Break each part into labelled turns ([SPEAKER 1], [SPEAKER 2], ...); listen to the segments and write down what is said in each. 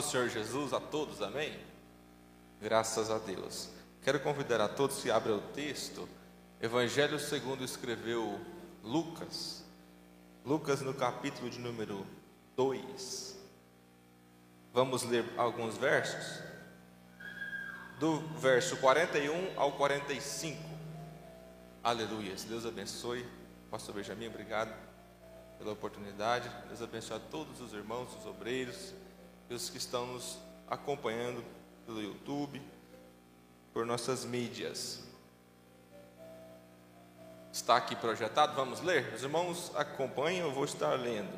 [SPEAKER 1] Do Senhor Jesus a todos, amém? Graças a Deus. Quero convidar a todos que abram o texto, Evangelho segundo escreveu Lucas, Lucas no capítulo de número 2. Vamos ler alguns versos, do verso 41 ao 45. Aleluia. Deus abençoe. Pastor Benjamin, obrigado pela oportunidade. Deus abençoe a todos os irmãos, os obreiros, e os que estão nos acompanhando pelo YouTube, por nossas mídias. Está aqui projetado, vamos ler? Os irmãos acompanham, eu vou estar lendo.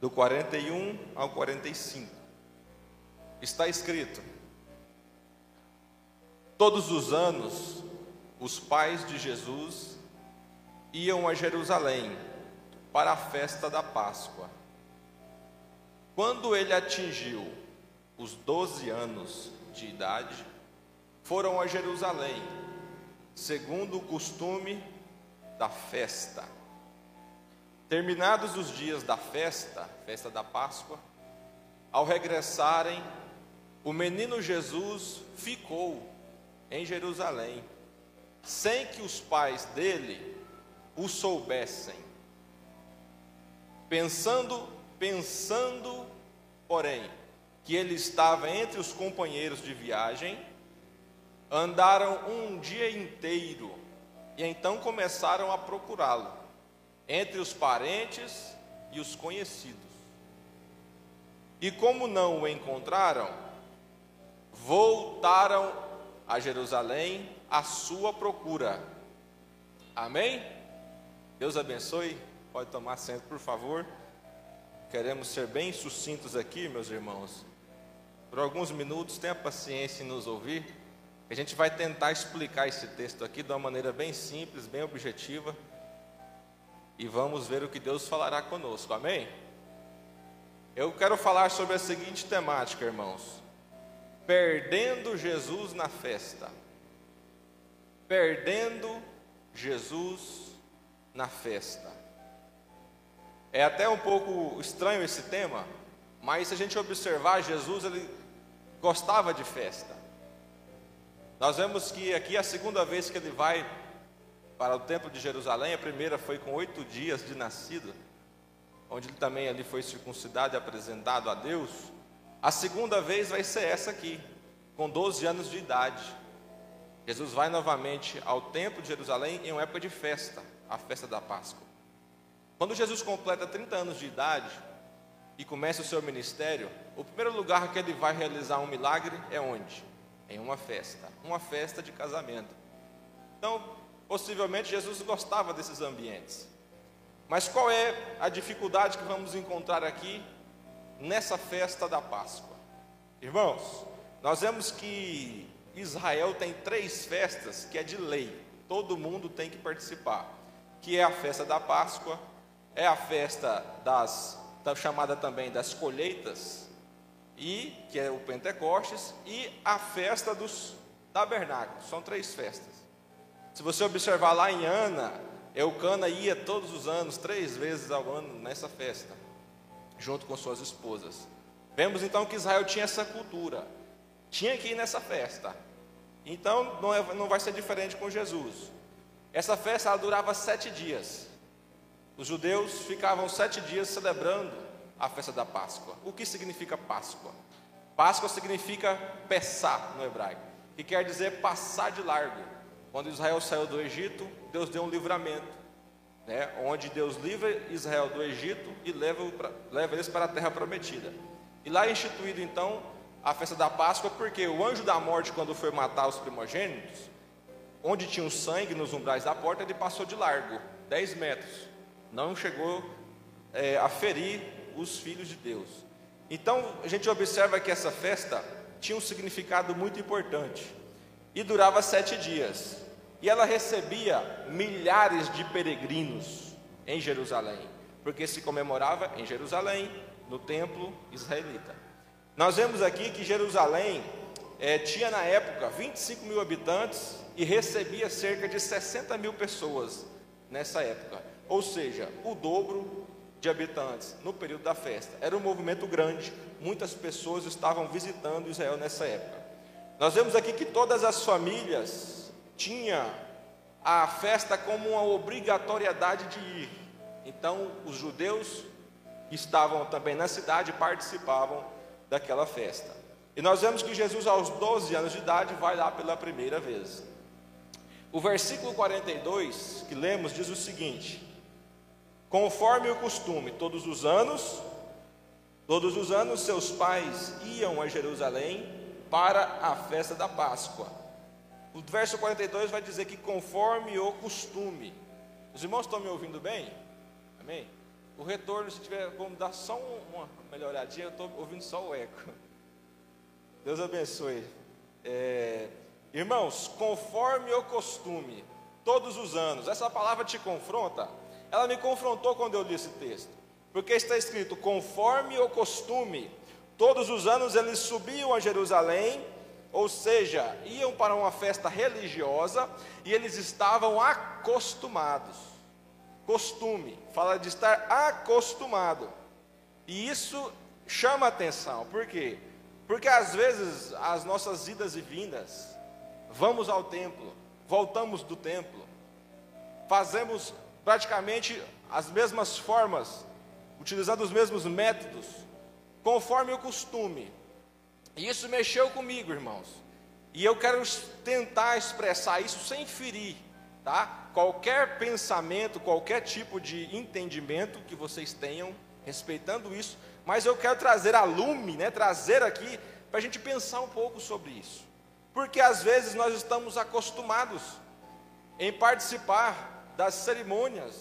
[SPEAKER 1] Do 41 ao 45. Está escrito: Todos os anos, os pais de Jesus iam a Jerusalém para a festa da Páscoa. Quando ele atingiu os 12 anos de idade, foram a Jerusalém, segundo o costume da festa. Terminados os dias da festa, festa da Páscoa, ao regressarem, o menino Jesus ficou em Jerusalém, sem que os pais dele o soubessem. Pensando, pensando, porém, que ele estava entre os companheiros de viagem, andaram um dia inteiro e então começaram a procurá-lo entre os parentes e os conhecidos. E como não o encontraram, voltaram a Jerusalém à sua procura. Amém? Deus abençoe. Pode tomar assento, por favor. Queremos ser bem sucintos aqui, meus irmãos. Por alguns minutos, tenha paciência em nos ouvir. A gente vai tentar explicar esse texto aqui de uma maneira bem simples, bem objetiva. E vamos ver o que Deus falará conosco. Amém? Eu quero falar sobre a seguinte temática, irmãos: Perdendo Jesus na festa. Perdendo Jesus na festa. É até um pouco estranho esse tema, mas se a gente observar, Jesus ele gostava de festa. Nós vemos que aqui é a segunda vez que ele vai para o templo de Jerusalém, a primeira foi com oito dias de nascido, onde ele também ali foi circuncidado e apresentado a Deus. A segunda vez vai ser essa aqui, com 12 anos de idade. Jesus vai novamente ao templo de Jerusalém em uma época de festa, a festa da Páscoa. Quando Jesus completa 30 anos de idade e começa o seu ministério, o primeiro lugar que ele vai realizar um milagre é onde? Em uma festa, uma festa de casamento. Então, possivelmente Jesus gostava desses ambientes. Mas qual é a dificuldade que vamos encontrar aqui nessa festa da Páscoa? Irmãos, nós vemos que Israel tem três festas que é de lei, todo mundo tem que participar, que é a festa da Páscoa, é a festa das chamada também das colheitas e que é o Pentecostes e a festa dos tabernáculos. São três festas. Se você observar lá em Ana, Eucana ia todos os anos, três vezes ao ano nessa festa, junto com suas esposas. Vemos então que Israel tinha essa cultura, tinha que ir nessa festa. Então não, é, não vai ser diferente com Jesus. Essa festa durava sete dias. Os judeus ficavam sete dias celebrando a festa da Páscoa. O que significa Páscoa? Páscoa significa pessar no hebraico, que quer dizer passar de largo. Quando Israel saiu do Egito, Deus deu um livramento, né, onde Deus livra Israel do Egito e leva, leva eles para a terra prometida. E lá é instituído então a festa da Páscoa, porque o anjo da morte, quando foi matar os primogênitos, onde tinha o sangue nos umbrais da porta, ele passou de largo, 10 metros não chegou é, a ferir os filhos de Deus. Então, a gente observa que essa festa tinha um significado muito importante e durava sete dias. E ela recebia milhares de peregrinos em Jerusalém, porque se comemorava em Jerusalém, no templo israelita. Nós vemos aqui que Jerusalém é, tinha na época 25 mil habitantes e recebia cerca de 60 mil pessoas nessa época ou seja, o dobro de habitantes no período da festa. Era um movimento grande, muitas pessoas estavam visitando Israel nessa época. Nós vemos aqui que todas as famílias tinham a festa como uma obrigatoriedade de ir. Então, os judeus que estavam também na cidade participavam daquela festa. E nós vemos que Jesus, aos 12 anos de idade, vai lá pela primeira vez. O versículo 42 que lemos diz o seguinte: Conforme o costume, todos os anos, todos os anos seus pais iam a Jerusalém para a festa da Páscoa. O verso 42 vai dizer que conforme o costume. Os irmãos estão me ouvindo bem? Amém? O retorno, se tiver como dar só uma melhoradinha, eu estou ouvindo só o eco. Deus abençoe. É, irmãos, conforme o costume, todos os anos, essa palavra te confronta? Ela me confrontou quando eu li esse texto, porque está escrito: conforme o costume, todos os anos eles subiam a Jerusalém, ou seja, iam para uma festa religiosa e eles estavam acostumados costume, fala de estar acostumado. E isso chama atenção, por quê? Porque às vezes as nossas idas e vindas, vamos ao templo, voltamos do templo, fazemos praticamente as mesmas formas, utilizando os mesmos métodos, conforme o costume. E isso mexeu comigo, irmãos. E eu quero tentar expressar isso sem ferir tá? Qualquer pensamento, qualquer tipo de entendimento que vocês tenham respeitando isso, mas eu quero trazer a lume, né? Trazer aqui para a gente pensar um pouco sobre isso, porque às vezes nós estamos acostumados em participar das cerimônias,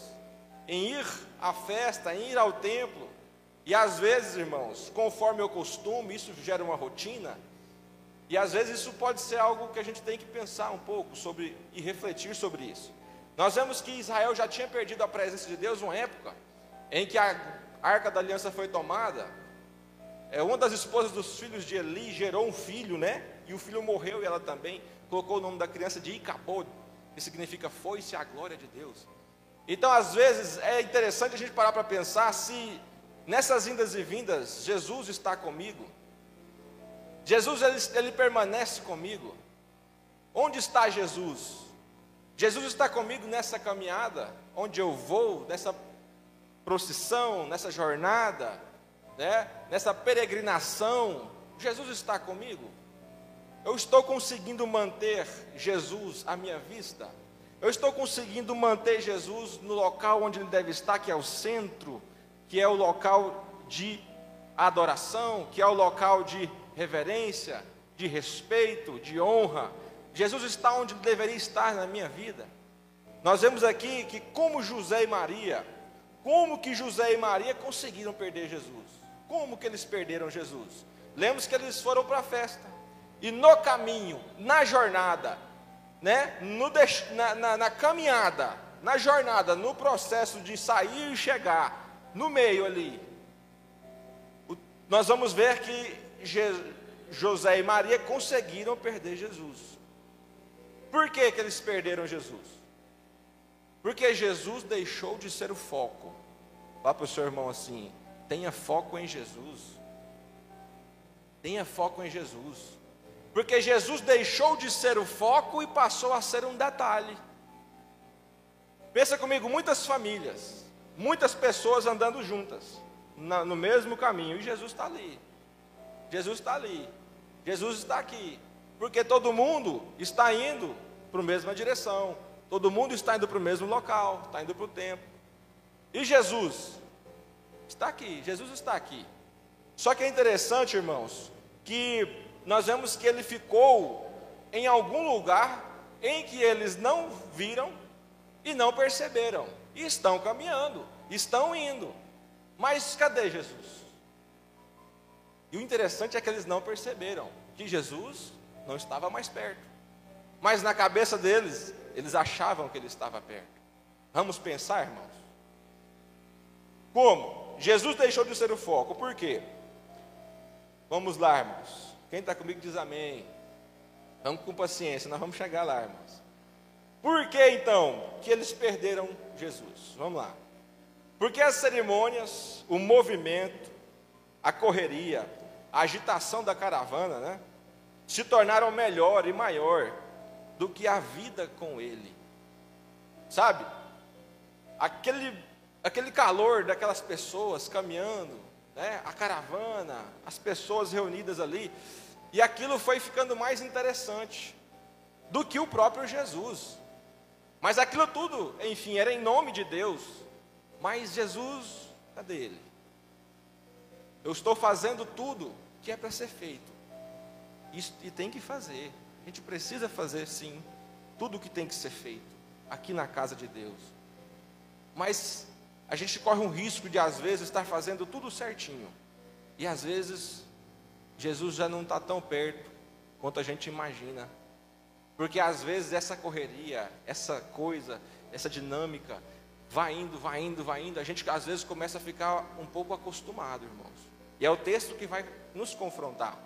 [SPEAKER 1] em ir à festa, em ir ao templo, e às vezes, irmãos, conforme o costume, isso gera uma rotina, e às vezes isso pode ser algo que a gente tem que pensar um pouco sobre e refletir sobre isso. Nós vemos que Israel já tinha perdido a presença de Deus uma época em que a arca da aliança foi tomada. É, uma das esposas dos filhos de Eli gerou um filho, né? E o filho morreu e ela também colocou o nome da criança de Icabod, que significa foi-se a glória de Deus. Então, às vezes, é interessante a gente parar para pensar se nessas indas e vindas Jesus está comigo. Jesus ele, ele permanece comigo. Onde está Jesus? Jesus está comigo nessa caminhada, onde eu vou, nessa procissão, nessa jornada, né? nessa peregrinação. Jesus está comigo. Eu estou conseguindo manter Jesus à minha vista. Eu estou conseguindo manter Jesus no local onde ele deve estar, que é o centro, que é o local de adoração, que é o local de reverência, de respeito, de honra. Jesus está onde deveria estar na minha vida. Nós vemos aqui que como José e Maria, como que José e Maria conseguiram perder Jesus? Como que eles perderam Jesus? Lemos que eles foram para a festa. E no caminho, na jornada, né, no, na, na, na caminhada, na jornada, no processo de sair e chegar, no meio ali, nós vamos ver que José e Maria conseguiram perder Jesus. Por que, que eles perderam Jesus? Porque Jesus deixou de ser o foco. Vá para o seu irmão assim: tenha foco em Jesus. Tenha foco em Jesus. Porque Jesus deixou de ser o foco e passou a ser um detalhe. Pensa comigo, muitas famílias, muitas pessoas andando juntas, no mesmo caminho, e Jesus está ali. Jesus está ali. Jesus está aqui. Porque todo mundo está indo para a mesma direção. Todo mundo está indo para o mesmo local, está indo para o templo. E Jesus está aqui, Jesus está aqui. Só que é interessante, irmãos, que nós vemos que ele ficou em algum lugar em que eles não viram e não perceberam. E estão caminhando, estão indo. Mas cadê Jesus? E o interessante é que eles não perceberam que Jesus não estava mais perto. Mas na cabeça deles, eles achavam que ele estava perto. Vamos pensar, irmãos? Como? Jesus deixou de ser o foco. Por quê? Vamos lá, irmãos. Quem está comigo diz amém. Vamos com paciência, nós vamos chegar lá, irmãos. Por que então que eles perderam Jesus? Vamos lá. Porque as cerimônias, o movimento, a correria, a agitação da caravana, né, se tornaram melhor e maior do que a vida com ele. Sabe? Aquele, aquele calor daquelas pessoas caminhando, né, a caravana, as pessoas reunidas ali, e aquilo foi ficando mais interessante do que o próprio Jesus. Mas aquilo tudo, enfim, era em nome de Deus. Mas Jesus, cadê ele? Eu estou fazendo tudo que é para ser feito. Isso, e tem que fazer. A gente precisa fazer sim tudo o que tem que ser feito aqui na casa de Deus. Mas a gente corre um risco de às vezes estar fazendo tudo certinho. E às vezes Jesus já não está tão perto quanto a gente imagina. Porque às vezes essa correria, essa coisa, essa dinâmica, vai indo, vai indo, vai indo, a gente às vezes começa a ficar um pouco acostumado, irmãos. E é o texto que vai nos confrontar.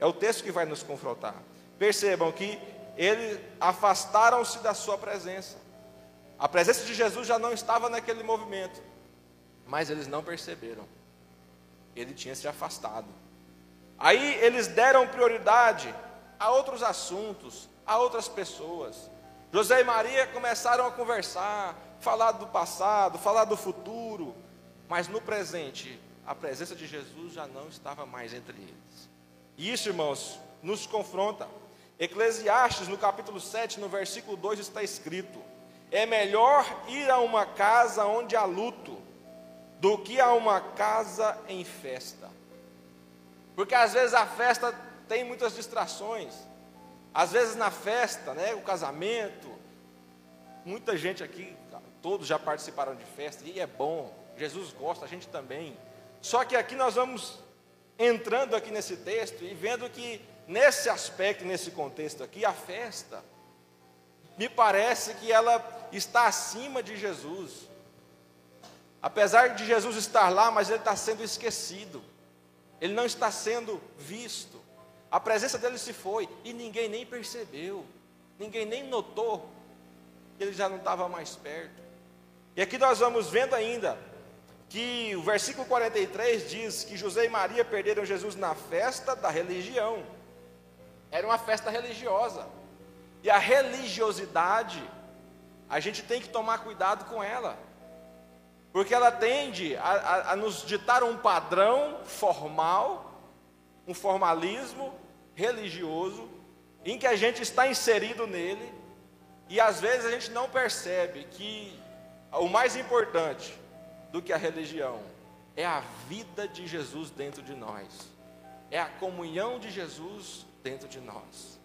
[SPEAKER 1] É o texto que vai nos confrontar. Percebam que eles afastaram-se da sua presença. A presença de Jesus já não estava naquele movimento, mas eles não perceberam. Ele tinha se afastado. Aí eles deram prioridade a outros assuntos, a outras pessoas. José e Maria começaram a conversar, falar do passado, falar do futuro, mas no presente a presença de Jesus já não estava mais entre eles. E isso, irmãos, nos confronta. Eclesiastes, no capítulo 7, no versículo 2, está escrito: É melhor ir a uma casa onde há luto do que a uma casa em festa. Porque às vezes a festa tem muitas distrações. Às vezes na festa, né, o casamento, muita gente aqui, todos já participaram de festa, e é bom, Jesus gosta, a gente também. Só que aqui nós vamos entrando aqui nesse texto e vendo que nesse aspecto, nesse contexto aqui, a festa me parece que ela está acima de Jesus. Apesar de Jesus estar lá, mas ele está sendo esquecido. Ele não está sendo visto. A presença dele se foi e ninguém nem percebeu. Ninguém nem notou que ele já não estava mais perto. E aqui nós vamos vendo ainda que o versículo 43 diz que José e Maria perderam Jesus na festa da religião. Era uma festa religiosa. E a religiosidade, a gente tem que tomar cuidado com ela. Porque ela tende a, a, a nos ditar um padrão formal, um formalismo religioso, em que a gente está inserido nele, e às vezes a gente não percebe que o mais importante do que a religião. É a vida de Jesus dentro de nós. É a comunhão de Jesus dentro de nós.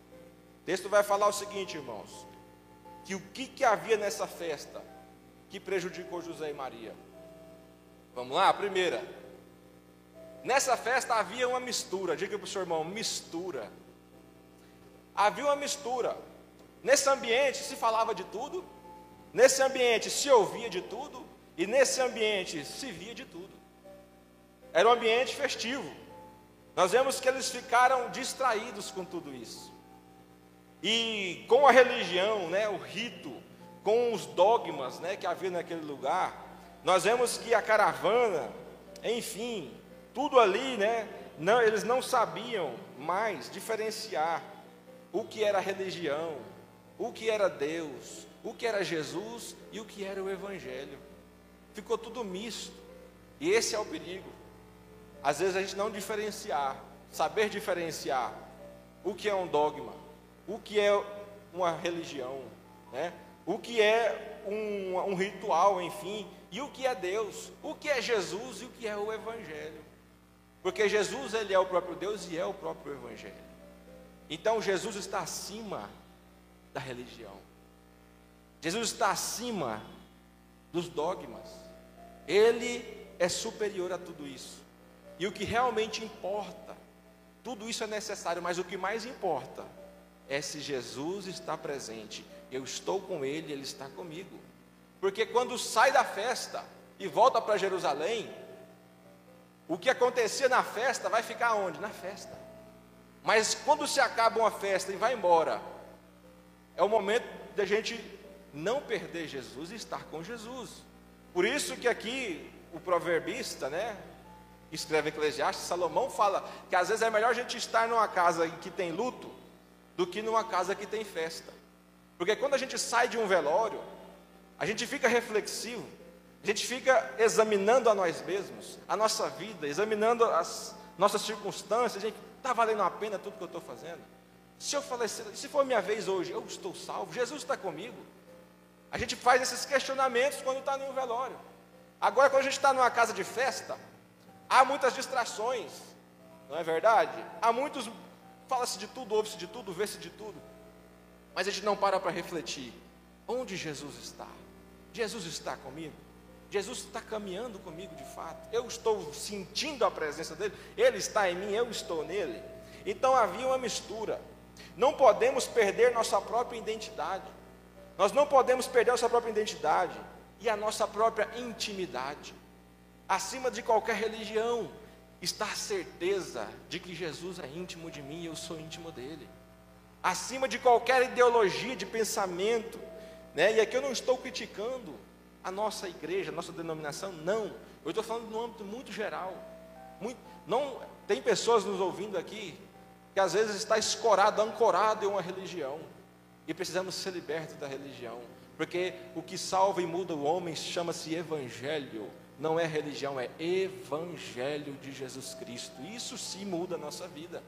[SPEAKER 1] O texto vai falar o seguinte, irmãos: que o que, que havia nessa festa que prejudicou José e Maria? Vamos lá, a primeira. Nessa festa havia uma mistura, diga para o seu irmão, mistura. Havia uma mistura. Nesse ambiente se falava de tudo, nesse ambiente se ouvia de tudo, e nesse ambiente se via de tudo. Era um ambiente festivo. Nós vemos que eles ficaram distraídos com tudo isso. E com a religião, né, o rito, com os dogmas né, que havia naquele lugar, nós vemos que a caravana, enfim, tudo ali, né, não, eles não sabiam mais diferenciar o que era religião, o que era Deus, o que era Jesus e o que era o Evangelho ficou tudo misto. E esse é o perigo. Às vezes a gente não diferenciar, saber diferenciar o que é um dogma, o que é uma religião, né? o que é um, um ritual, enfim, e o que é Deus, o que é Jesus e o que é o Evangelho. Porque Jesus ele é o próprio Deus e é o próprio Evangelho. Então Jesus está acima da religião. Jesus está acima dos dogmas. Ele é superior a tudo isso. E o que realmente importa, tudo isso é necessário, mas o que mais importa é se Jesus está presente. Eu estou com Ele, Ele está comigo. Porque quando sai da festa e volta para Jerusalém, o que acontecia na festa vai ficar onde? Na festa. Mas quando se acaba uma festa e vai embora, é o momento da gente não perder Jesus e estar com Jesus. Por isso que aqui o proverbista, né, escreve Eclesiastes, Salomão fala que às vezes é melhor a gente estar numa casa que tem luto do que numa casa que tem festa. Porque quando a gente sai de um velório, a gente fica reflexivo, a gente fica examinando a nós mesmos, a nossa vida, examinando as nossas circunstâncias, a gente está valendo a pena tudo que eu estou fazendo? Se eu falecer, se for minha vez hoje, eu estou salvo, Jesus está comigo. A gente faz esses questionamentos quando está em um velório. Agora, quando a gente está numa casa de festa, há muitas distrações, não é verdade? Há muitos, fala-se de tudo, ouve-se de tudo, vê-se de tudo, mas a gente não para para refletir: onde Jesus está? Jesus está comigo? Jesus está caminhando comigo de fato, eu estou sentindo a presença dele, ele está em mim, eu estou nele. Então havia uma mistura. Não podemos perder nossa própria identidade. Nós não podemos perder nossa própria identidade e a nossa própria intimidade. Acima de qualquer religião está a certeza de que Jesus é íntimo de mim e eu sou íntimo dele. Acima de qualquer ideologia de pensamento, né? E aqui eu não estou criticando a nossa igreja, a nossa denominação, não. Eu estou falando no âmbito muito geral. Muito, não tem pessoas nos ouvindo aqui que às vezes está escorado, ancorado em uma religião. E precisamos ser libertos da religião. Porque o que salva e muda o homem chama-se evangelho. Não é religião, é evangelho de Jesus Cristo. Isso sim muda a nossa vida.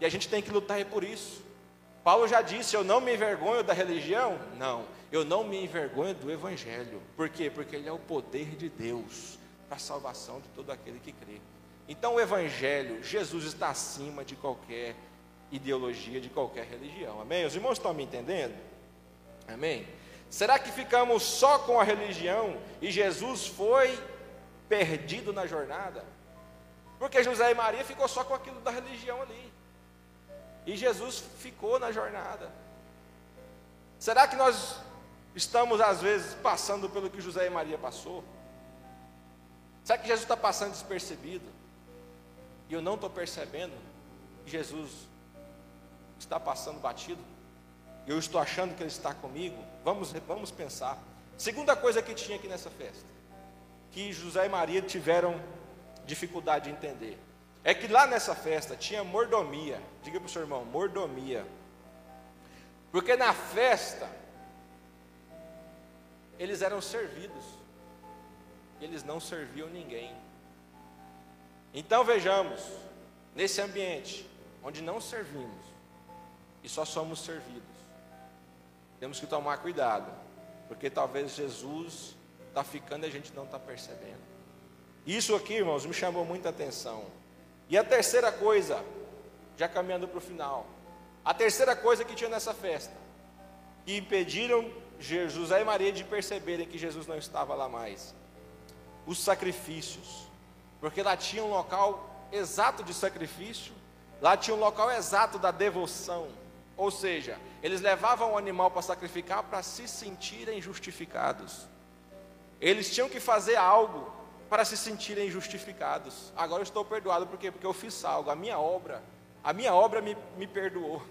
[SPEAKER 1] E a gente tem que lutar por isso. Paulo já disse: Eu não me envergonho da religião? Não, eu não me envergonho do Evangelho. Por quê? Porque ele é o poder de Deus para a salvação de todo aquele que crê. Então, o Evangelho, Jesus está acima de qualquer ideologia, de qualquer religião. Amém? Os irmãos estão me entendendo? Amém? Será que ficamos só com a religião e Jesus foi perdido na jornada? Porque José e Maria ficou só com aquilo da religião ali. E Jesus ficou na jornada. Será que nós estamos, às vezes, passando pelo que José e Maria passou? Será que Jesus está passando despercebido? E eu não estou percebendo que Jesus está passando batido? Eu estou achando que Ele está comigo? Vamos, vamos pensar. Segunda coisa que tinha aqui nessa festa, que José e Maria tiveram dificuldade de entender. É que lá nessa festa tinha mordomia. Diga para o seu irmão, mordomia. Porque na festa, eles eram servidos. Eles não serviam ninguém. Então vejamos, nesse ambiente, onde não servimos e só somos servidos, temos que tomar cuidado, porque talvez Jesus está ficando e a gente não está percebendo. Isso aqui, irmãos, me chamou muita atenção. E a terceira coisa, já caminhando para o final, a terceira coisa que tinha nessa festa, que impediram José e Maria de perceberem que Jesus não estava lá mais, os sacrifícios, porque lá tinha um local exato de sacrifício, lá tinha um local exato da devoção, ou seja, eles levavam o animal para sacrificar para se sentirem justificados. Eles tinham que fazer algo para se sentirem justificados. Agora eu estou perdoado, por quê? Porque eu fiz algo, a minha obra, a minha obra me, me perdoou.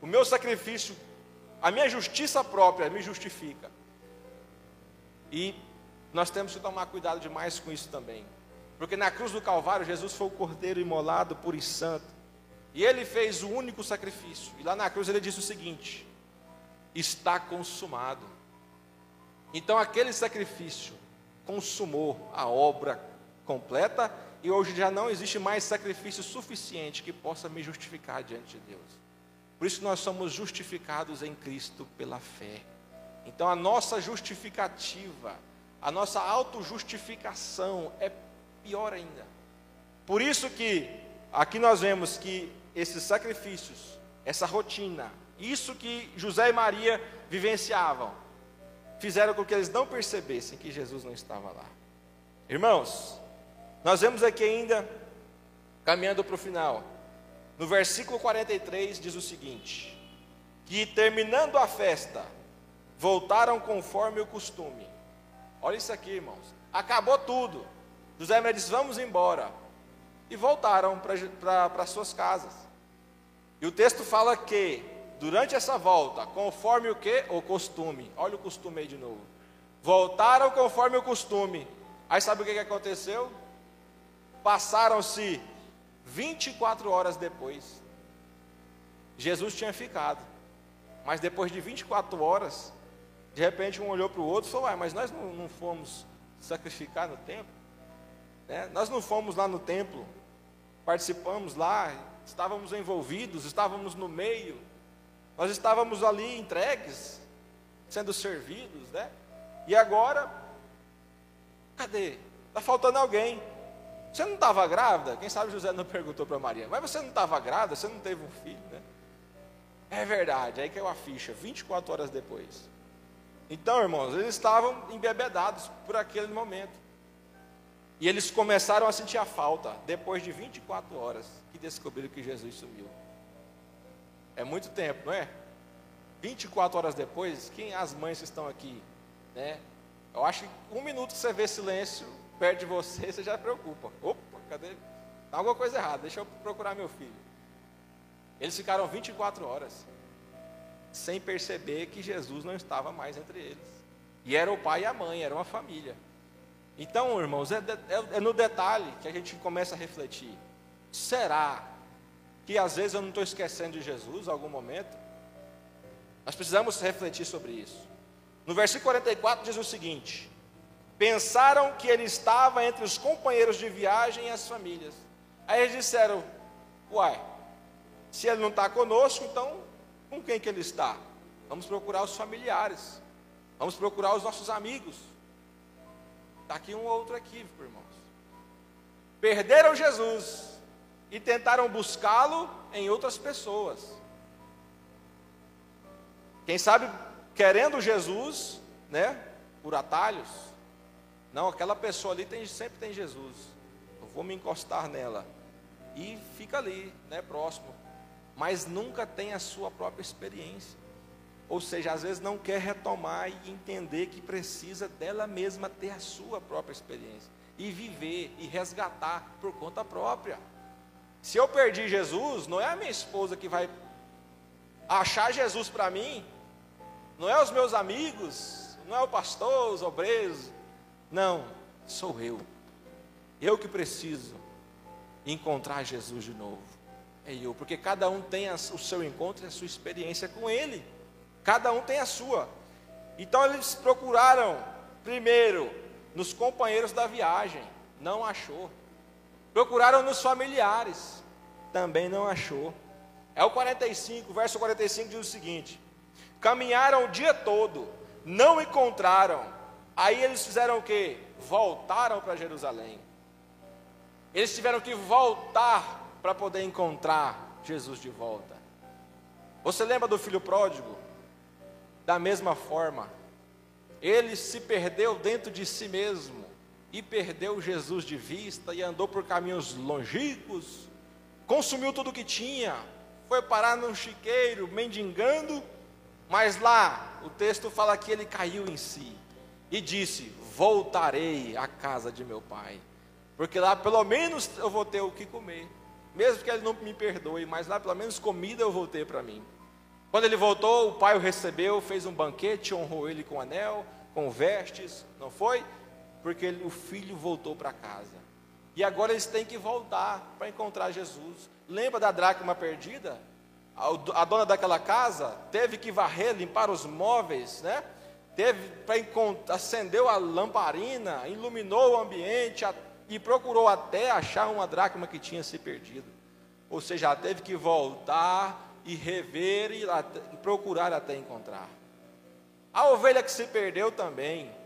[SPEAKER 1] O meu sacrifício, a minha justiça própria me justifica. E nós temos que tomar cuidado demais com isso também. Porque na cruz do Calvário, Jesus foi o cordeiro imolado, puro e santo. E ele fez o único sacrifício. E lá na cruz ele disse o seguinte: está consumado. Então aquele sacrifício consumou a obra completa e hoje já não existe mais sacrifício suficiente que possa me justificar diante de Deus. Por isso nós somos justificados em Cristo pela fé. Então a nossa justificativa, a nossa autojustificação é pior ainda. Por isso que aqui nós vemos que esses sacrifícios, essa rotina, isso que José e Maria vivenciavam, fizeram com que eles não percebessem que Jesus não estava lá. Irmãos, nós vemos aqui ainda, caminhando para o final, no versículo 43 diz o seguinte: que terminando a festa, voltaram conforme o costume. Olha isso aqui, irmãos. Acabou tudo. José me disse: Vamos embora. E voltaram para suas casas. E o texto fala que Durante essa volta, conforme o que? O costume. Olha o costume aí de novo. Voltaram conforme o costume. Aí sabe o que, que aconteceu? Passaram-se 24 horas depois. Jesus tinha ficado. Mas depois de 24 horas, de repente um olhou para o outro e falou: mas nós não, não fomos sacrificar no templo? Né? Nós não fomos lá no templo, participamos lá, estávamos envolvidos, estávamos no meio, nós estávamos ali entregues, sendo servidos, né? E agora, cadê? Está faltando alguém. Você não estava grávida? Quem sabe José não perguntou para Maria, mas você não estava grávida? Você não teve um filho, né? É verdade, aí caiu a ficha, 24 horas depois. Então, irmãos, eles estavam embebedados por aquele momento. E eles começaram a sentir a falta, depois de 24 horas, que descobriram que Jesus sumiu. É muito tempo, não é? 24 horas depois, quem as mães que estão aqui, né? Eu acho que um minuto que você vê silêncio perto de você, você já preocupa. Opa, cadê? Tá alguma coisa errada, deixa eu procurar meu filho. Eles ficaram 24 horas sem perceber que Jesus não estava mais entre eles. E era o pai e a mãe, era uma família. Então, irmãos, é, é, é no detalhe que a gente começa a refletir. Será que às vezes eu não estou esquecendo de Jesus em algum momento? Nós precisamos refletir sobre isso. No versículo 44 diz o seguinte: Pensaram que ele estava entre os companheiros de viagem e as famílias. Aí eles disseram: Uai, se ele não está conosco, então com quem que ele está? Vamos procurar os familiares, vamos procurar os nossos amigos. Está aqui um outro equívoco, irmãos. Perderam Jesus e tentaram buscá-lo em outras pessoas. Quem sabe querendo Jesus, né, por atalhos. Não, aquela pessoa ali tem, sempre tem Jesus. Eu vou me encostar nela. E fica ali, né, próximo mas nunca tem a sua própria experiência. Ou seja, às vezes não quer retomar e entender que precisa dela mesma ter a sua própria experiência e viver e resgatar por conta própria. Se eu perdi Jesus, não é a minha esposa que vai achar Jesus para mim, não é os meus amigos, não é o pastor, os obreiros, não, sou eu. Eu que preciso encontrar Jesus de novo é eu, porque cada um tem o seu encontro e a sua experiência com Ele. Cada um tem a sua. Então eles procuraram, primeiro, nos companheiros da viagem, não achou. Procuraram nos familiares, também não achou. É o 45, verso 45 diz o seguinte: Caminharam o dia todo, não encontraram. Aí eles fizeram o que? Voltaram para Jerusalém. Eles tiveram que voltar para poder encontrar Jesus de volta. Você lembra do filho pródigo? Da mesma forma, ele se perdeu dentro de si mesmo e perdeu Jesus de vista e andou por caminhos longínquos, consumiu tudo que tinha, foi parar num chiqueiro mendigando, mas lá o texto fala que ele caiu em si e disse: Voltarei à casa de meu pai, porque lá pelo menos eu vou ter o que comer. Mesmo que ele não me perdoe, mas lá pelo menos comida eu voltei para mim. Quando ele voltou, o pai o recebeu, fez um banquete, honrou ele com anel, com vestes, não foi? Porque ele, o filho voltou para casa. E agora eles têm que voltar para encontrar Jesus. Lembra da dracma perdida? A, a dona daquela casa teve que varrer, limpar os móveis, né? Teve para acendeu a lamparina, iluminou o ambiente, e procurou até achar uma dracma que tinha se perdido. Ou seja, teve que voltar e rever e, e procurar até encontrar. A ovelha que se perdeu também.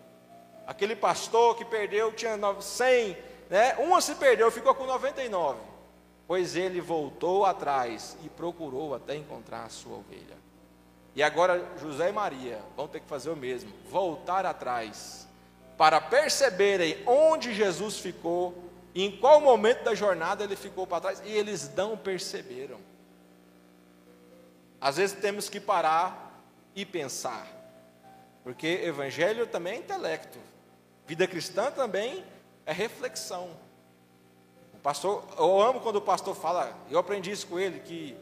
[SPEAKER 1] Aquele pastor que perdeu tinha 100, né? Uma se perdeu, ficou com 99. Pois ele voltou atrás e procurou até encontrar a sua ovelha. E agora José e Maria vão ter que fazer o mesmo, voltar atrás para perceberem onde Jesus ficou, em qual momento da jornada ele ficou para trás, e eles não perceberam. Às vezes temos que parar e pensar, porque evangelho também é intelecto, vida cristã também é reflexão. O pastor, eu amo quando o pastor fala, eu aprendi isso com ele, que,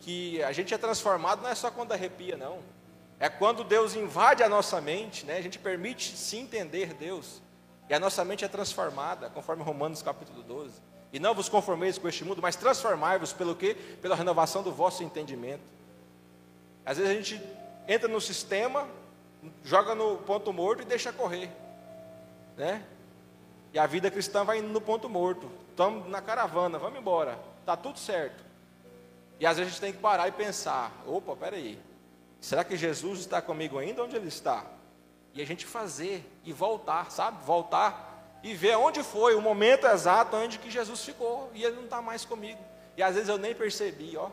[SPEAKER 1] que a gente é transformado não é só quando arrepia, não. É quando Deus invade a nossa mente, né? a gente permite se entender Deus, e a nossa mente é transformada, conforme Romanos capítulo 12. E não vos conformeis com este mundo, mas transformai-vos pelo quê? Pela renovação do vosso entendimento. Às vezes a gente entra no sistema, joga no ponto morto e deixa correr. Né? E a vida cristã vai indo no ponto morto. Estamos na caravana, vamos embora. Está tudo certo. E às vezes a gente tem que parar e pensar: opa, peraí, será que Jesus está comigo ainda? Onde ele está? E a gente fazer e voltar, sabe? Voltar e ver onde foi o momento exato onde que Jesus ficou e ele não está mais comigo. E às vezes eu nem percebi, ó.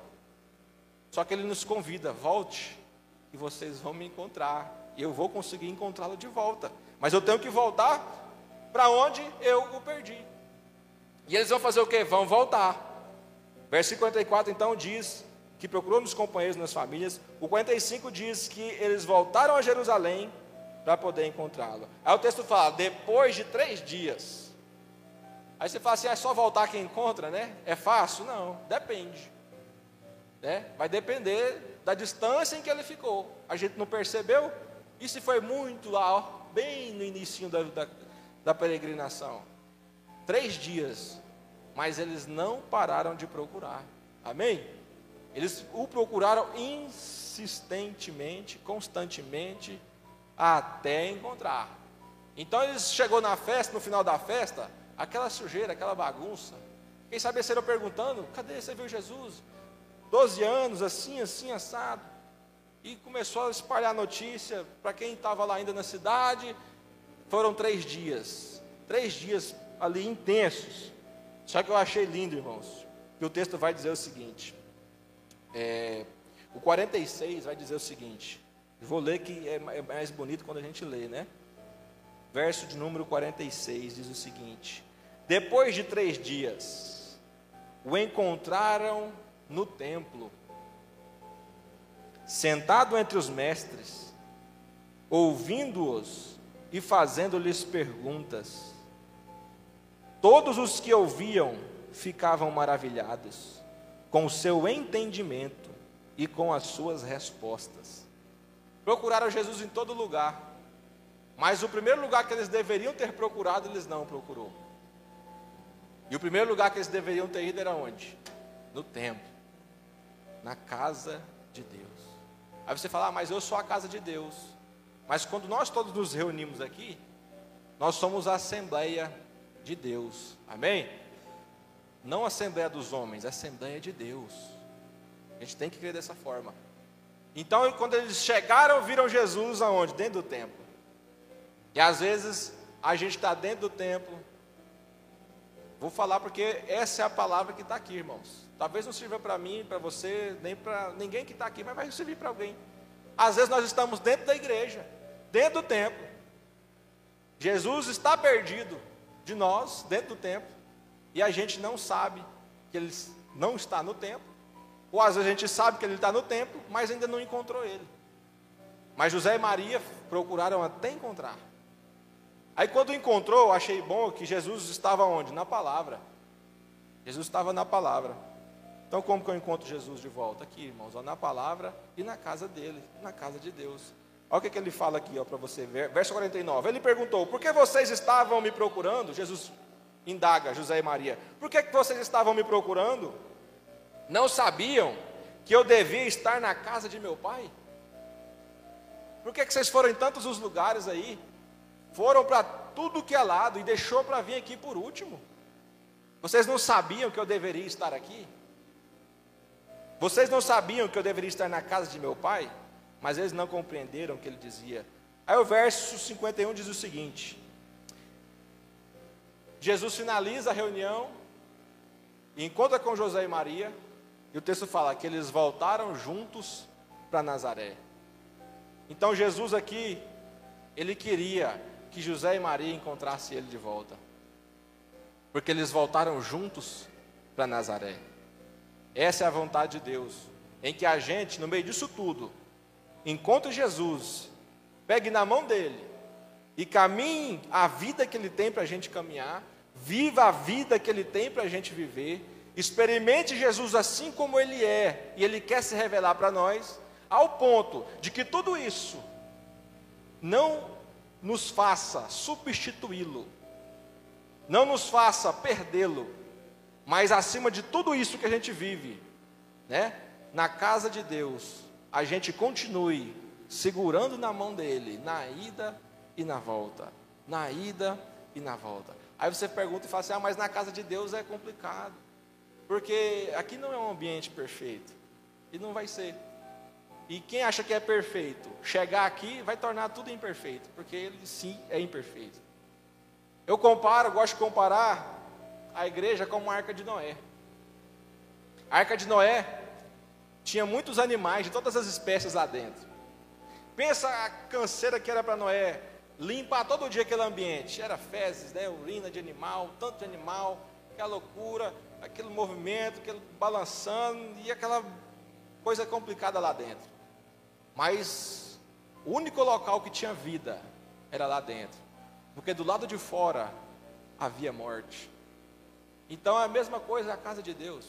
[SPEAKER 1] Só que ele nos convida, volte e vocês vão me encontrar. E eu vou conseguir encontrá-lo de volta. Mas eu tenho que voltar para onde eu o perdi. E eles vão fazer o que? Vão voltar. Verso 54 então diz que procurou nos companheiros nas famílias. O 45 diz que eles voltaram a Jerusalém para poder encontrá-lo. Aí o texto fala, depois de três dias. Aí você fala assim, ah, é só voltar que encontra, né? É fácil? Não, depende. Né? Vai depender da distância em que ele ficou. A gente não percebeu? E se foi muito lá, ó, bem no início da, da, da peregrinação? Três dias, mas eles não pararam de procurar. Amém? Eles o procuraram insistentemente, constantemente, até encontrar. Então eles chegou na festa, no final da festa, aquela sujeira, aquela bagunça. Quem sabe eles perguntando: cadê você viu Jesus? 12 anos, assim, assim, assado. Começou a espalhar notícia para quem estava lá ainda na cidade. Foram três dias, três dias ali intensos. Só que eu achei lindo, irmãos, que o texto vai dizer o seguinte: é, o 46 vai dizer o seguinte. Vou ler que é, é mais bonito quando a gente lê, né? Verso de número 46 diz o seguinte: Depois de três dias, o encontraram no templo, sentado entre os mestres, ouvindo-os e fazendo-lhes perguntas. Todos os que ouviam ficavam maravilhados com o seu entendimento e com as suas respostas. Procuraram Jesus em todo lugar, mas o primeiro lugar que eles deveriam ter procurado, eles não procurou. E o primeiro lugar que eles deveriam ter ido era onde? No templo na casa de Deus. Aí você fala, ah, mas eu sou a casa de Deus. Mas quando nós todos nos reunimos aqui, nós somos a Assembleia de Deus. Amém? Não a Assembleia dos homens, a Assembleia de Deus. A gente tem que crer dessa forma. Então, quando eles chegaram, viram Jesus aonde? Dentro do templo. E às vezes a gente está dentro do templo. Vou falar porque essa é a palavra que está aqui, irmãos. Talvez não sirva para mim, para você, nem para ninguém que está aqui, mas vai servir para alguém. Às vezes nós estamos dentro da igreja, dentro do templo. Jesus está perdido de nós, dentro do templo, e a gente não sabe que ele não está no templo. Ou às vezes a gente sabe que ele está no templo, mas ainda não encontrou ele. Mas José e Maria procuraram até encontrar. Aí quando encontrou, achei bom que Jesus estava onde? Na palavra. Jesus estava na palavra. Então, como que eu encontro Jesus de volta? Aqui, irmãos, ó, na palavra e na casa dele, na casa de Deus. Olha o que, que ele fala aqui para você ver. Verso 49. Ele perguntou: Por que vocês estavam me procurando? Jesus indaga José e Maria: Por que, que vocês estavam me procurando? Não sabiam que eu devia estar na casa de meu pai? Por que, que vocês foram em tantos os lugares aí? Foram para tudo que é lado e deixou para vir aqui por último? Vocês não sabiam que eu deveria estar aqui? Vocês não sabiam que eu deveria estar na casa de meu pai? Mas eles não compreenderam o que ele dizia. Aí o verso 51 diz o seguinte: Jesus finaliza a reunião, encontra com José e Maria, e o texto fala que eles voltaram juntos para Nazaré. Então Jesus aqui, ele queria que José e Maria encontrassem ele de volta, porque eles voltaram juntos para Nazaré. Essa é a vontade de Deus, em que a gente, no meio disso tudo, encontre Jesus, pegue na mão dele e caminhe a vida que ele tem para a gente caminhar, viva a vida que ele tem para a gente viver, experimente Jesus assim como ele é e ele quer se revelar para nós, ao ponto de que tudo isso não nos faça substituí-lo, não nos faça perdê-lo, mas acima de tudo isso que a gente vive, né? Na casa de Deus, a gente continue segurando na mão dele, na ida e na volta, na ida e na volta. Aí você pergunta e fala assim: ah, mas na casa de Deus é complicado, porque aqui não é um ambiente perfeito, e não vai ser. E quem acha que é perfeito, chegar aqui vai tornar tudo imperfeito, porque ele sim é imperfeito. Eu comparo, gosto de comparar a igreja com a arca de Noé. A arca de Noé tinha muitos animais de todas as espécies lá dentro. Pensa a canseira que era para Noé limpar todo dia aquele ambiente. Era fezes, né, urina de animal, tanto de animal, aquela loucura, aquele movimento, aquele balançando e aquela coisa complicada lá dentro. Mas o único local que tinha vida era lá dentro, porque do lado de fora havia morte. Então é a mesma coisa a casa de Deus.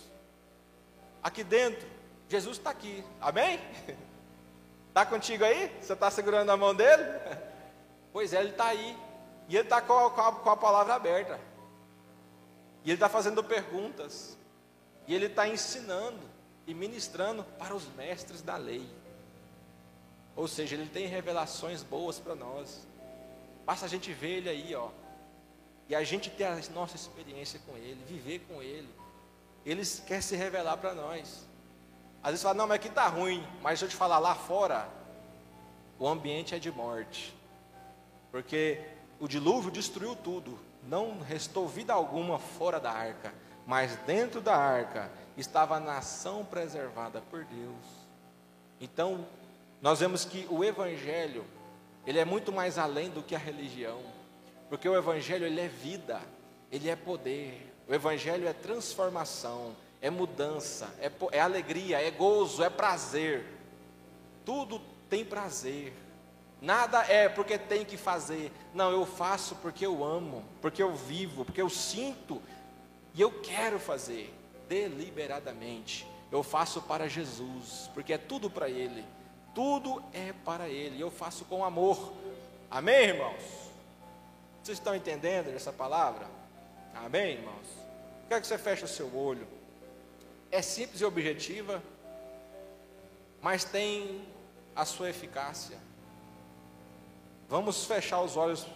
[SPEAKER 1] Aqui dentro, Jesus está aqui, amém? Está contigo aí? Você está segurando a mão dele? Pois é, ele está aí. E ele está com, com, com, a palavra aberta. E ele está fazendo perguntas. E ele está ensinando e ministrando para os mestres da lei. Ou seja, ele tem revelações boas para nós. Basta a gente ver ele aí, ó. E a gente ter a nossa experiência com ele, viver com ele. Ele quer se revelar para nós. Às vezes fala, não, mas aqui está ruim. Mas deixa eu te falar, lá fora, o ambiente é de morte. Porque o dilúvio destruiu tudo. Não restou vida alguma fora da arca. Mas dentro da arca estava a nação preservada por Deus. Então, nós vemos que o evangelho, ele é muito mais além do que a religião, porque o evangelho ele é vida, ele é poder. O evangelho é transformação, é mudança, é, é alegria, é gozo, é prazer. Tudo tem prazer. Nada é porque tem que fazer. Não, eu faço porque eu amo, porque eu vivo, porque eu sinto e eu quero fazer deliberadamente. Eu faço para Jesus, porque é tudo para Ele tudo é para Ele, eu faço com amor. Amém, irmãos? Vocês estão entendendo essa palavra? Amém, irmãos? Quero que você feche o seu olho. É simples e objetiva, mas tem a sua eficácia. Vamos fechar os olhos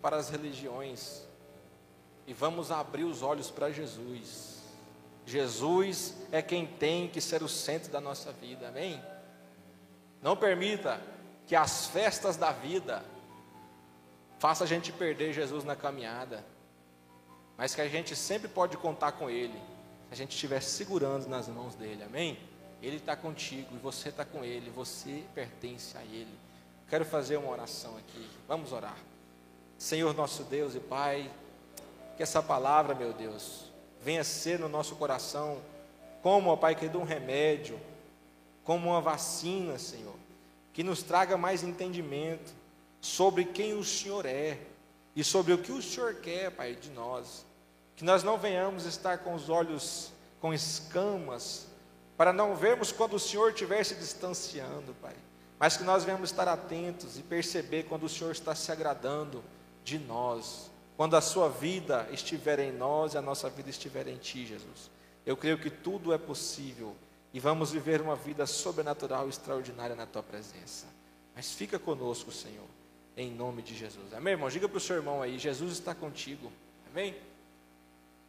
[SPEAKER 1] para as religiões e vamos abrir os olhos para Jesus. Jesus é quem tem que ser o centro da nossa vida, amém? Não permita que as festas da vida faça a gente perder Jesus na caminhada, mas que a gente sempre pode contar com Ele, se a gente estiver segurando nas mãos dele, amém? Ele está contigo e você está com Ele, você pertence a Ele. Quero fazer uma oração aqui, vamos orar. Senhor nosso Deus e Pai, que essa palavra, meu Deus, venha ser no nosso coração como, ó Pai querido, um remédio, como uma vacina, Senhor, que nos traga mais entendimento sobre quem o Senhor é e sobre o que o Senhor quer, Pai, de nós. Que nós não venhamos estar com os olhos com escamas, para não vermos quando o Senhor estiver se distanciando, Pai, mas que nós venhamos estar atentos e perceber quando o Senhor está se agradando de nós, quando a Sua vida estiver em nós e a nossa vida estiver em Ti, Jesus. Eu creio que tudo é possível e vamos viver uma vida sobrenatural extraordinária na tua presença. Mas fica conosco, Senhor, em nome de Jesus. Amém, irmão? Diga para o seu irmão aí: Jesus está contigo. Amém?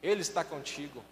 [SPEAKER 1] Ele está contigo.